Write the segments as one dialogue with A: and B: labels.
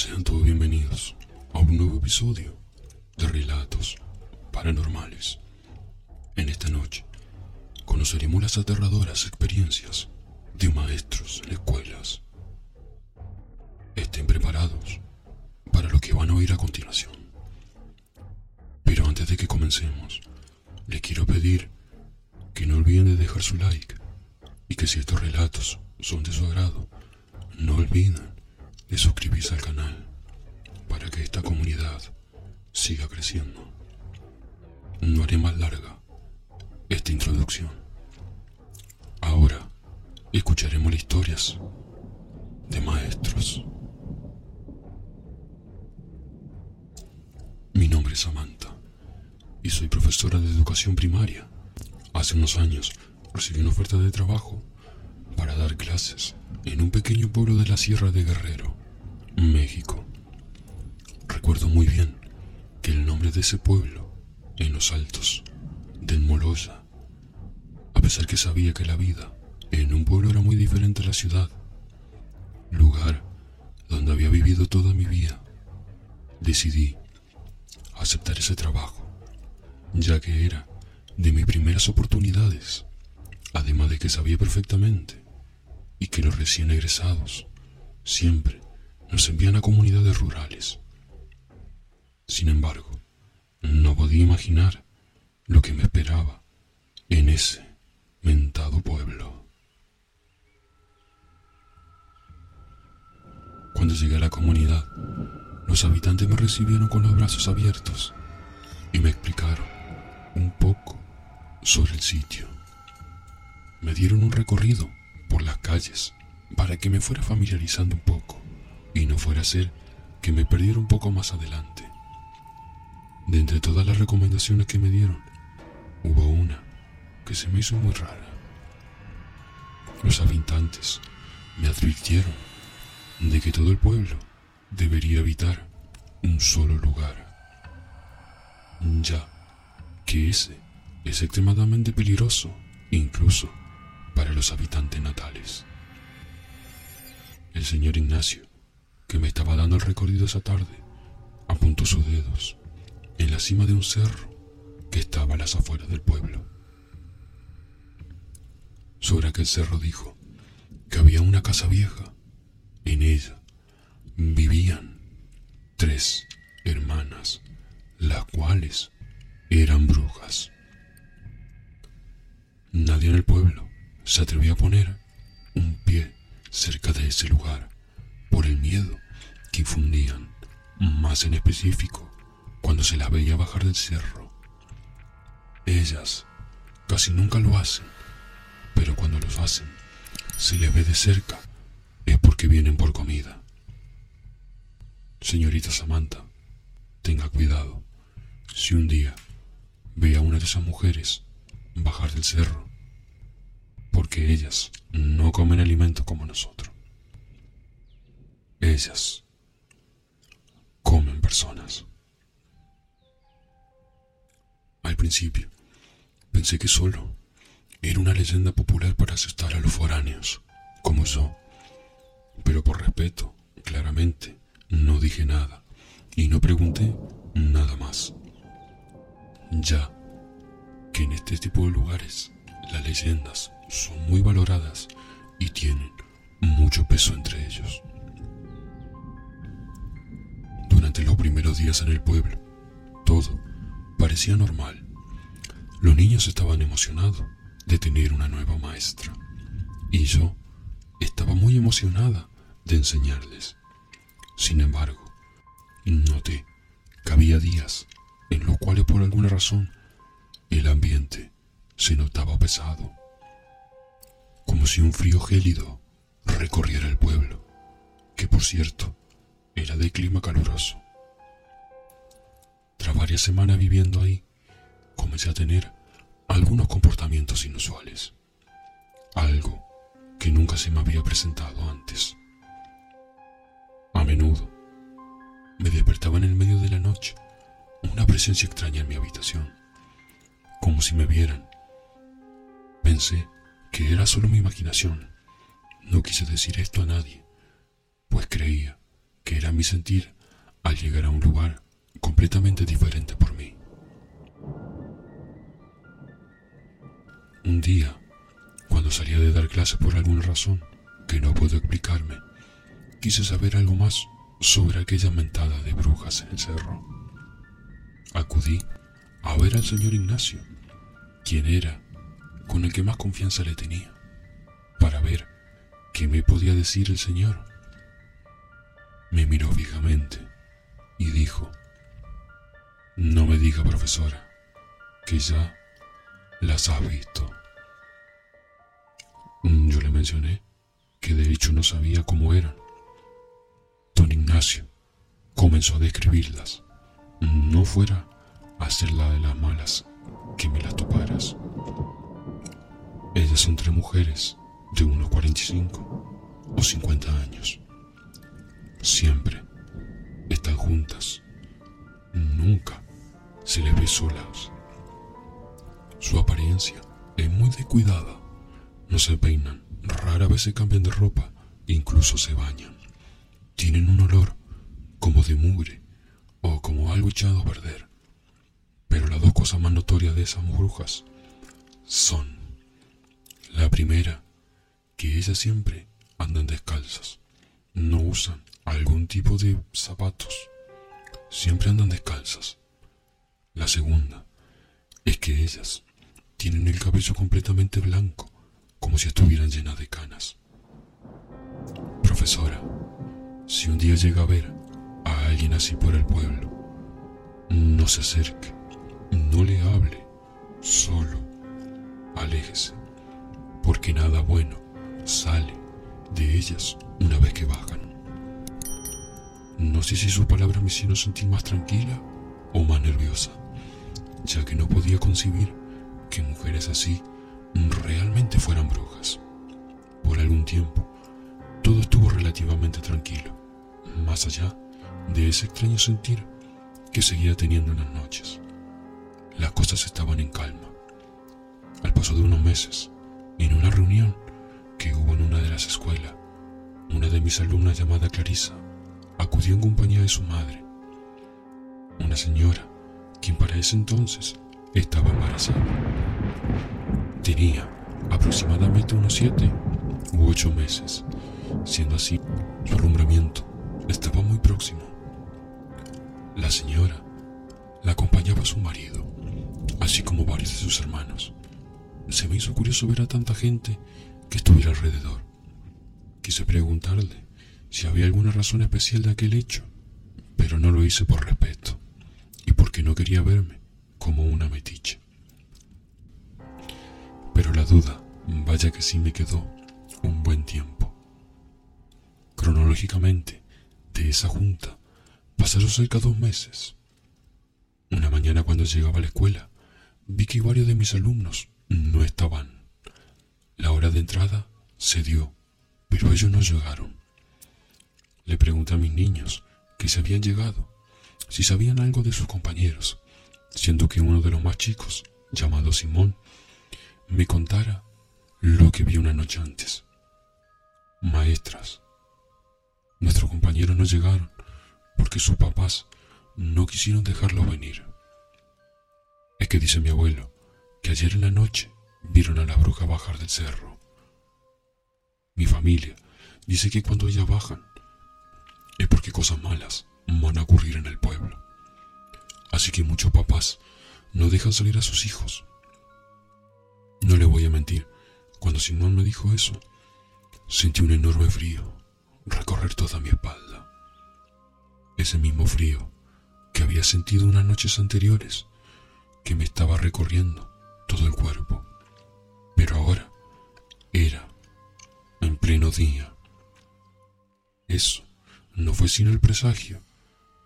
A: Sean todos bienvenidos a un nuevo episodio de Relatos Paranormales. En esta noche conoceremos las aterradoras experiencias de maestros en escuelas. Estén preparados para lo que van a oír a continuación. Pero antes de que comencemos, les quiero pedir que no olviden de dejar su like y que si estos relatos son de su agrado, no olviden de suscribirse al canal para que esta comunidad siga creciendo. No haré más larga esta introducción. Ahora escucharemos las historias de maestros. Mi nombre es Samantha y soy profesora de educación primaria. Hace unos años recibí una oferta de trabajo para dar clases en un pequeño pueblo de la Sierra de Guerrero, México. Recuerdo muy bien que el nombre de ese pueblo, en los altos del Molosa, a pesar que sabía que la vida en un pueblo era muy diferente a la ciudad, lugar donde había vivido toda mi vida, decidí aceptar ese trabajo, ya que era de mis primeras oportunidades, además de que sabía perfectamente y que los recién egresados siempre nos envían a comunidades rurales. Sin embargo, no podía imaginar lo que me esperaba en ese mentado pueblo. Cuando llegué a la comunidad, los habitantes me recibieron con los brazos abiertos y me explicaron un poco sobre el sitio. Me dieron un recorrido por las calles para que me fuera familiarizando un poco y no fuera a ser que me perdiera un poco más adelante. De entre todas las recomendaciones que me dieron, hubo una que se me hizo muy rara. Los habitantes me advirtieron de que todo el pueblo debería evitar un solo lugar, ya que ese es extremadamente peligroso, incluso para los habitantes natales. El señor Ignacio, que me estaba dando el recorrido esa tarde, apuntó sus dedos en la cima de un cerro que estaba a las afueras del pueblo. Sobre aquel cerro dijo que había una casa vieja. En ella vivían tres hermanas, las cuales eran brujas. Nadie en el pueblo se atrevió a poner un pie cerca de ese lugar por el miedo que infundían, más en específico cuando se la veía bajar del cerro. Ellas casi nunca lo hacen, pero cuando lo hacen, se les ve de cerca, es porque vienen por comida. Señorita Samantha, tenga cuidado. Si un día ve a una de esas mujeres bajar del cerro, porque ellas no comen alimento como nosotros. Ellas personas. Al principio, pensé que solo era una leyenda popular para asustar a los foráneos, como yo. Pero por respeto, claramente, no dije nada y no pregunté nada más. Ya que en este tipo de lugares las leyendas son muy valoradas y tienen mucho peso entre ellos. Durante los primeros días en el pueblo, todo parecía normal. Los niños estaban emocionados de tener una nueva maestra y yo estaba muy emocionada de enseñarles. Sin embargo, noté que había días en los cuales por alguna razón el ambiente se notaba pesado, como si un frío gélido recorriera el pueblo, que por cierto era de clima caluroso. Tras varias semanas viviendo ahí, comencé a tener algunos comportamientos inusuales, algo que nunca se me había presentado antes. A menudo me despertaba en el medio de la noche una presencia extraña en mi habitación, como si me vieran Pensé que era solo mi imaginación. No quise decir esto a nadie, pues creía que era mi sentir al llegar a un lugar completamente diferente por mí. Un día, cuando salía de dar clase por alguna razón que no puedo explicarme, quise saber algo más sobre aquella mentada de brujas en el cerro. Acudí a ver al señor Ignacio, quien era con el que más confianza le tenía, para ver qué me podía decir el señor. Me miró fijamente y dijo, no me diga profesora, que ya las has visto. Yo le mencioné que de hecho no sabía cómo eran. Don Ignacio comenzó a describirlas, no fuera a ser la de las malas que me las toparas. Ellas son tres mujeres de unos 45 o 50 años. Siempre están juntas. Nunca se les ve solas. Su apariencia es muy descuidada. No se peinan, rara vez se cambian de ropa, incluso se bañan. Tienen un olor como de mugre o como algo echado a perder. Pero las dos cosas más notorias de esas brujas son, la primera, que ellas siempre andan descalzas, no usan algún tipo de zapatos, siempre andan descalzas. La segunda es que ellas tienen el cabello completamente blanco, como si estuvieran llenas de canas. Profesora, si un día llega a ver a alguien así por el pueblo, no se acerque, no le hable, solo aléjese, porque nada bueno sale de ellas una vez que bajan. No sé si su palabra me hicieron sentir más tranquila o más nerviosa, ya que no podía concebir que mujeres así realmente fueran brujas. Por algún tiempo, todo estuvo relativamente tranquilo, más allá de ese extraño sentir que seguía teniendo en las noches. Las cosas estaban en calma. Al paso de unos meses, en una reunión que hubo en una de las escuelas, una de mis alumnas llamada Clarisa acudió en compañía de su madre, una señora quien para ese entonces estaba embarazada. Tenía aproximadamente unos siete u ocho meses, siendo así su alumbramiento estaba muy próximo. La señora la acompañaba a su marido, así como varios de sus hermanos. Se me hizo curioso ver a tanta gente que estuviera alrededor. Quise preguntarle si había alguna razón especial de aquel hecho, pero no lo hice por respeto y porque no quería verme como una metiche. Pero la duda, vaya que sí me quedó un buen tiempo. Cronológicamente, de esa junta pasaron cerca de dos meses. Una mañana cuando llegaba a la escuela, vi que varios de mis alumnos no estaban. La hora de entrada se dio, pero ellos no llegaron. Le pregunté a mis niños que se habían llegado, si sabían algo de sus compañeros, siendo que uno de los más chicos, llamado Simón, me contara lo que vi una noche antes. Maestras, nuestros compañeros no llegaron porque sus papás no quisieron dejarlo venir. Es que dice mi abuelo que ayer en la noche vieron a la bruja bajar del cerro. Mi familia dice que cuando ellas bajan es porque cosas malas van a ocurrir en el pueblo. Así que muchos papás no dejan salir a sus hijos. No le voy a mentir, cuando Simón me dijo eso, sentí un enorme frío recorrer toda mi espalda. Ese mismo frío que había sentido unas noches anteriores, que me estaba recorriendo todo el cuerpo. Pero ahora era en pleno día. Eso no fue sino el presagio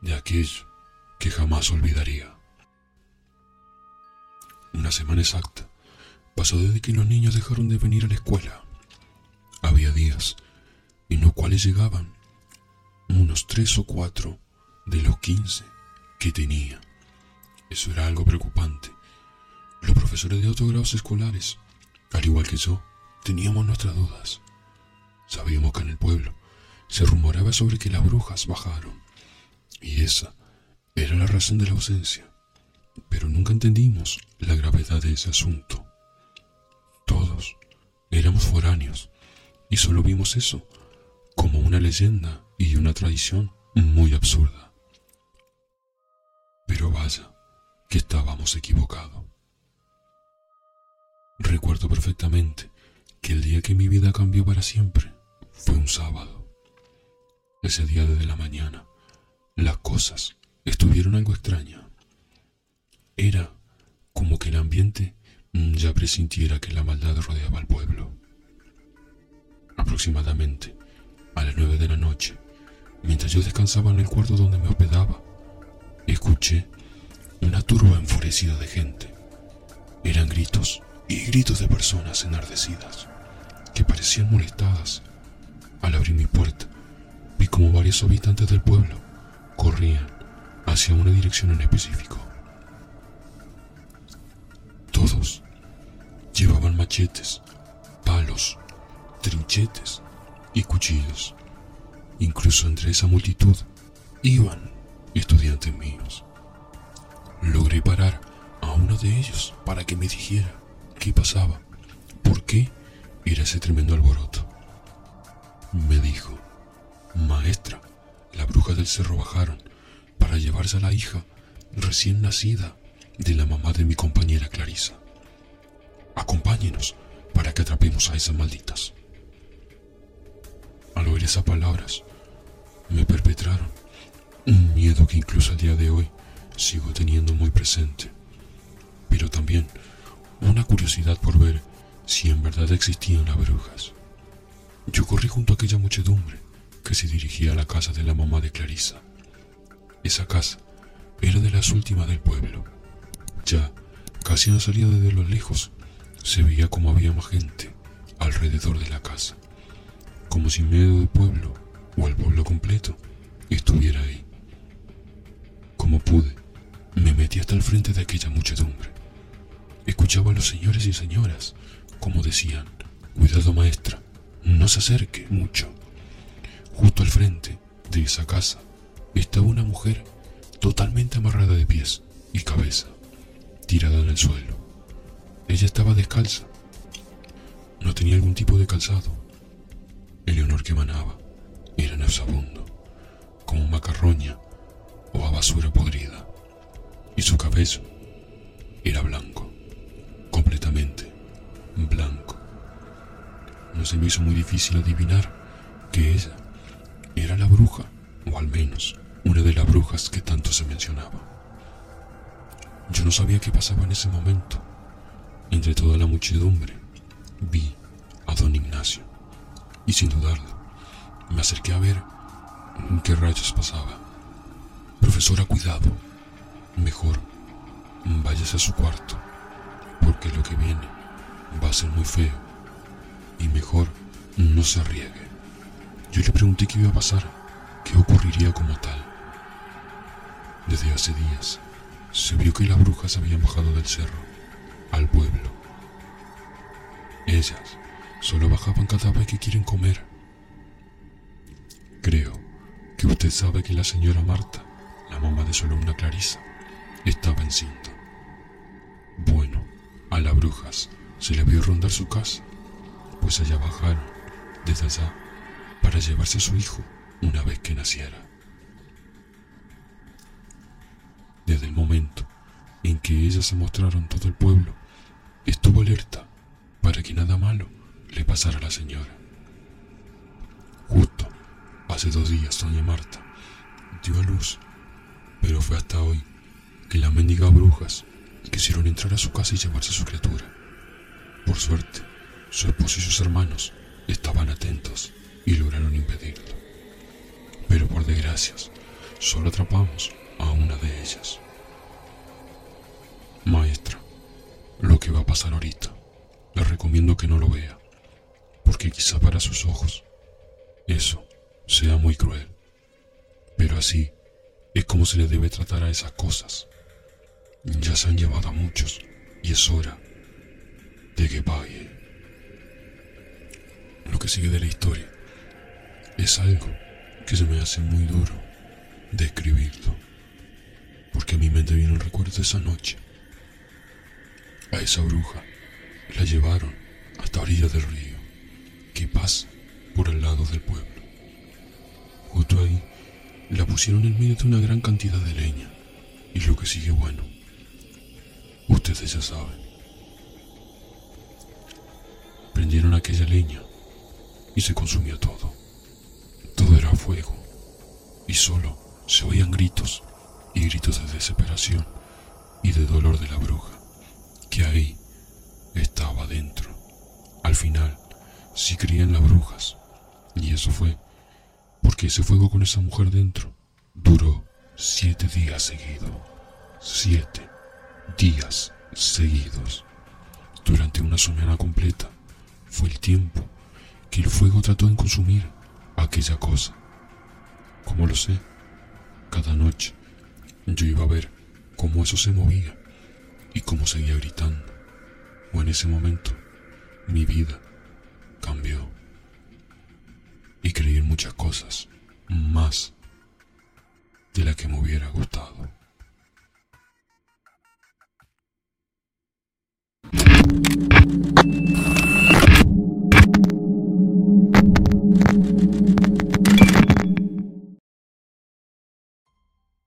A: de aquello que jamás olvidaría. Una semana exacta pasó desde que los niños dejaron de venir a la escuela. Había días en los cuales llegaban unos tres o cuatro de los quince que tenía. Eso era algo preocupante. Los profesores de otros grados escolares, al igual que yo, teníamos nuestras dudas. Sabíamos que en el pueblo se rumoraba sobre que las brujas bajaron. Y esa era la razón de la ausencia. Pero nunca entendimos la gravedad de ese asunto. Todos éramos foráneos y solo vimos eso como una leyenda y una tradición muy absurda. Pero vaya, que estábamos equivocados. Recuerdo perfectamente que el día que mi vida cambió para siempre fue un sábado. Ese día desde la mañana, las cosas estuvieron algo extrañas. Era como que el ambiente ya presintiera que la maldad rodeaba al pueblo. Aproximadamente a las nueve de la noche, mientras yo descansaba en el cuarto donde me hospedaba, escuché una turba enfurecida de gente. Eran gritos y gritos de personas enardecidas que parecían molestadas. Al abrir mi puerta, como varios habitantes del pueblo corrían hacia una dirección en específico. Todos llevaban machetes, palos, trinchetes y cuchillos. Incluso entre esa multitud iban estudiantes míos. Logré parar a uno de ellos para que me dijera qué pasaba, por qué era ese tremendo alboroto. Me dijo, maestra, la bruja del cerro bajaron para llevarse a la hija recién nacida de la mamá de mi compañera Clarisa. Acompáñenos para que atrapemos a esas malditas. Al oír esas palabras, me perpetraron un miedo que incluso a día de hoy sigo teniendo muy presente, pero también una curiosidad por ver si en verdad existían las brujas. Yo corrí junto a aquella muchedumbre que se dirigía a la casa de la mamá de Clarisa. Esa casa era de las últimas del pueblo. Ya, casi no salía desde los lejos, se veía como había más gente alrededor de la casa, como si medio del pueblo, o el pueblo completo, estuviera ahí. Como pude, me metí hasta el frente de aquella muchedumbre. Escuchaba a los señores y señoras, como decían, cuidado maestra, no se acerque mucho. Justo al frente de esa casa estaba una mujer totalmente amarrada de pies y cabeza, tirada en el suelo. Ella estaba descalza. No tenía algún tipo de calzado. El olor que emanaba era nauseabundo, como macarroña o a basura podrida. Y su cabello era blanco, completamente blanco. No se me hizo muy difícil adivinar que ella era la bruja, o al menos una de las brujas que tanto se mencionaba. Yo no sabía qué pasaba en ese momento. Entre toda la muchedumbre vi a don Ignacio y sin dudarlo me acerqué a ver qué rayos pasaba. Profesora, cuidado. Mejor váyase a su cuarto, porque lo que viene va a ser muy feo. Y mejor no se arriesgue. Yo le pregunté qué iba a pasar, qué ocurriría como tal. Desde hace días se vio que las brujas habían bajado del cerro al pueblo. Ellas solo bajaban cada vez que quieren comer. Creo que usted sabe que la señora Marta, la mamá de su alumna Clarisa, estaba encinta. Bueno, a las brujas se le vio rondar su casa, pues allá bajaron, desde allá, para llevarse a su hijo una vez que naciera. Desde el momento en que ellas se mostraron todo el pueblo, estuvo alerta para que nada malo le pasara a la señora. Justo hace dos días doña Marta dio a luz, pero fue hasta hoy que las mendigas brujas quisieron entrar a su casa y llevarse a su criatura. Por suerte, su esposo y sus hermanos estaban atentos y lograron impedirlo. Pero por desgracias, solo atrapamos a una de ellas. Maestra, lo que va a pasar ahorita, le recomiendo que no lo vea, porque quizá para sus ojos eso sea muy cruel. Pero así es como se le debe tratar a esas cosas. Ya se han llevado a muchos y es hora de que pague. Lo que sigue de la historia Es algo que se me hace muy duro describirlo, porque a mi mente viene un recuerdo de esa noche. A esa bruja la llevaron hasta orilla del río, que pasa por el lado del pueblo. Justo ahí la pusieron en medio de una gran cantidad de leña, y lo que sigue bueno, ustedes ya saben. Prendieron aquella leña y se consumió todo. Todo era fuego y solo se oían gritos y gritos de desesperación y de dolor de la bruja, que ahí estaba dentro. Al final, sí creían las brujas, y eso fue porque ese fuego con esa mujer dentro duró siete días seguidos. Siete días seguidos. Durante una semana completa fue el tiempo que el fuego trató de consumir aquella cosa. Como lo sé, cada noche yo iba a ver cómo eso se movía y cómo seguía gritando. O en ese momento, mi vida cambió. Y creí en muchas cosas, más de la que me hubiera gustado.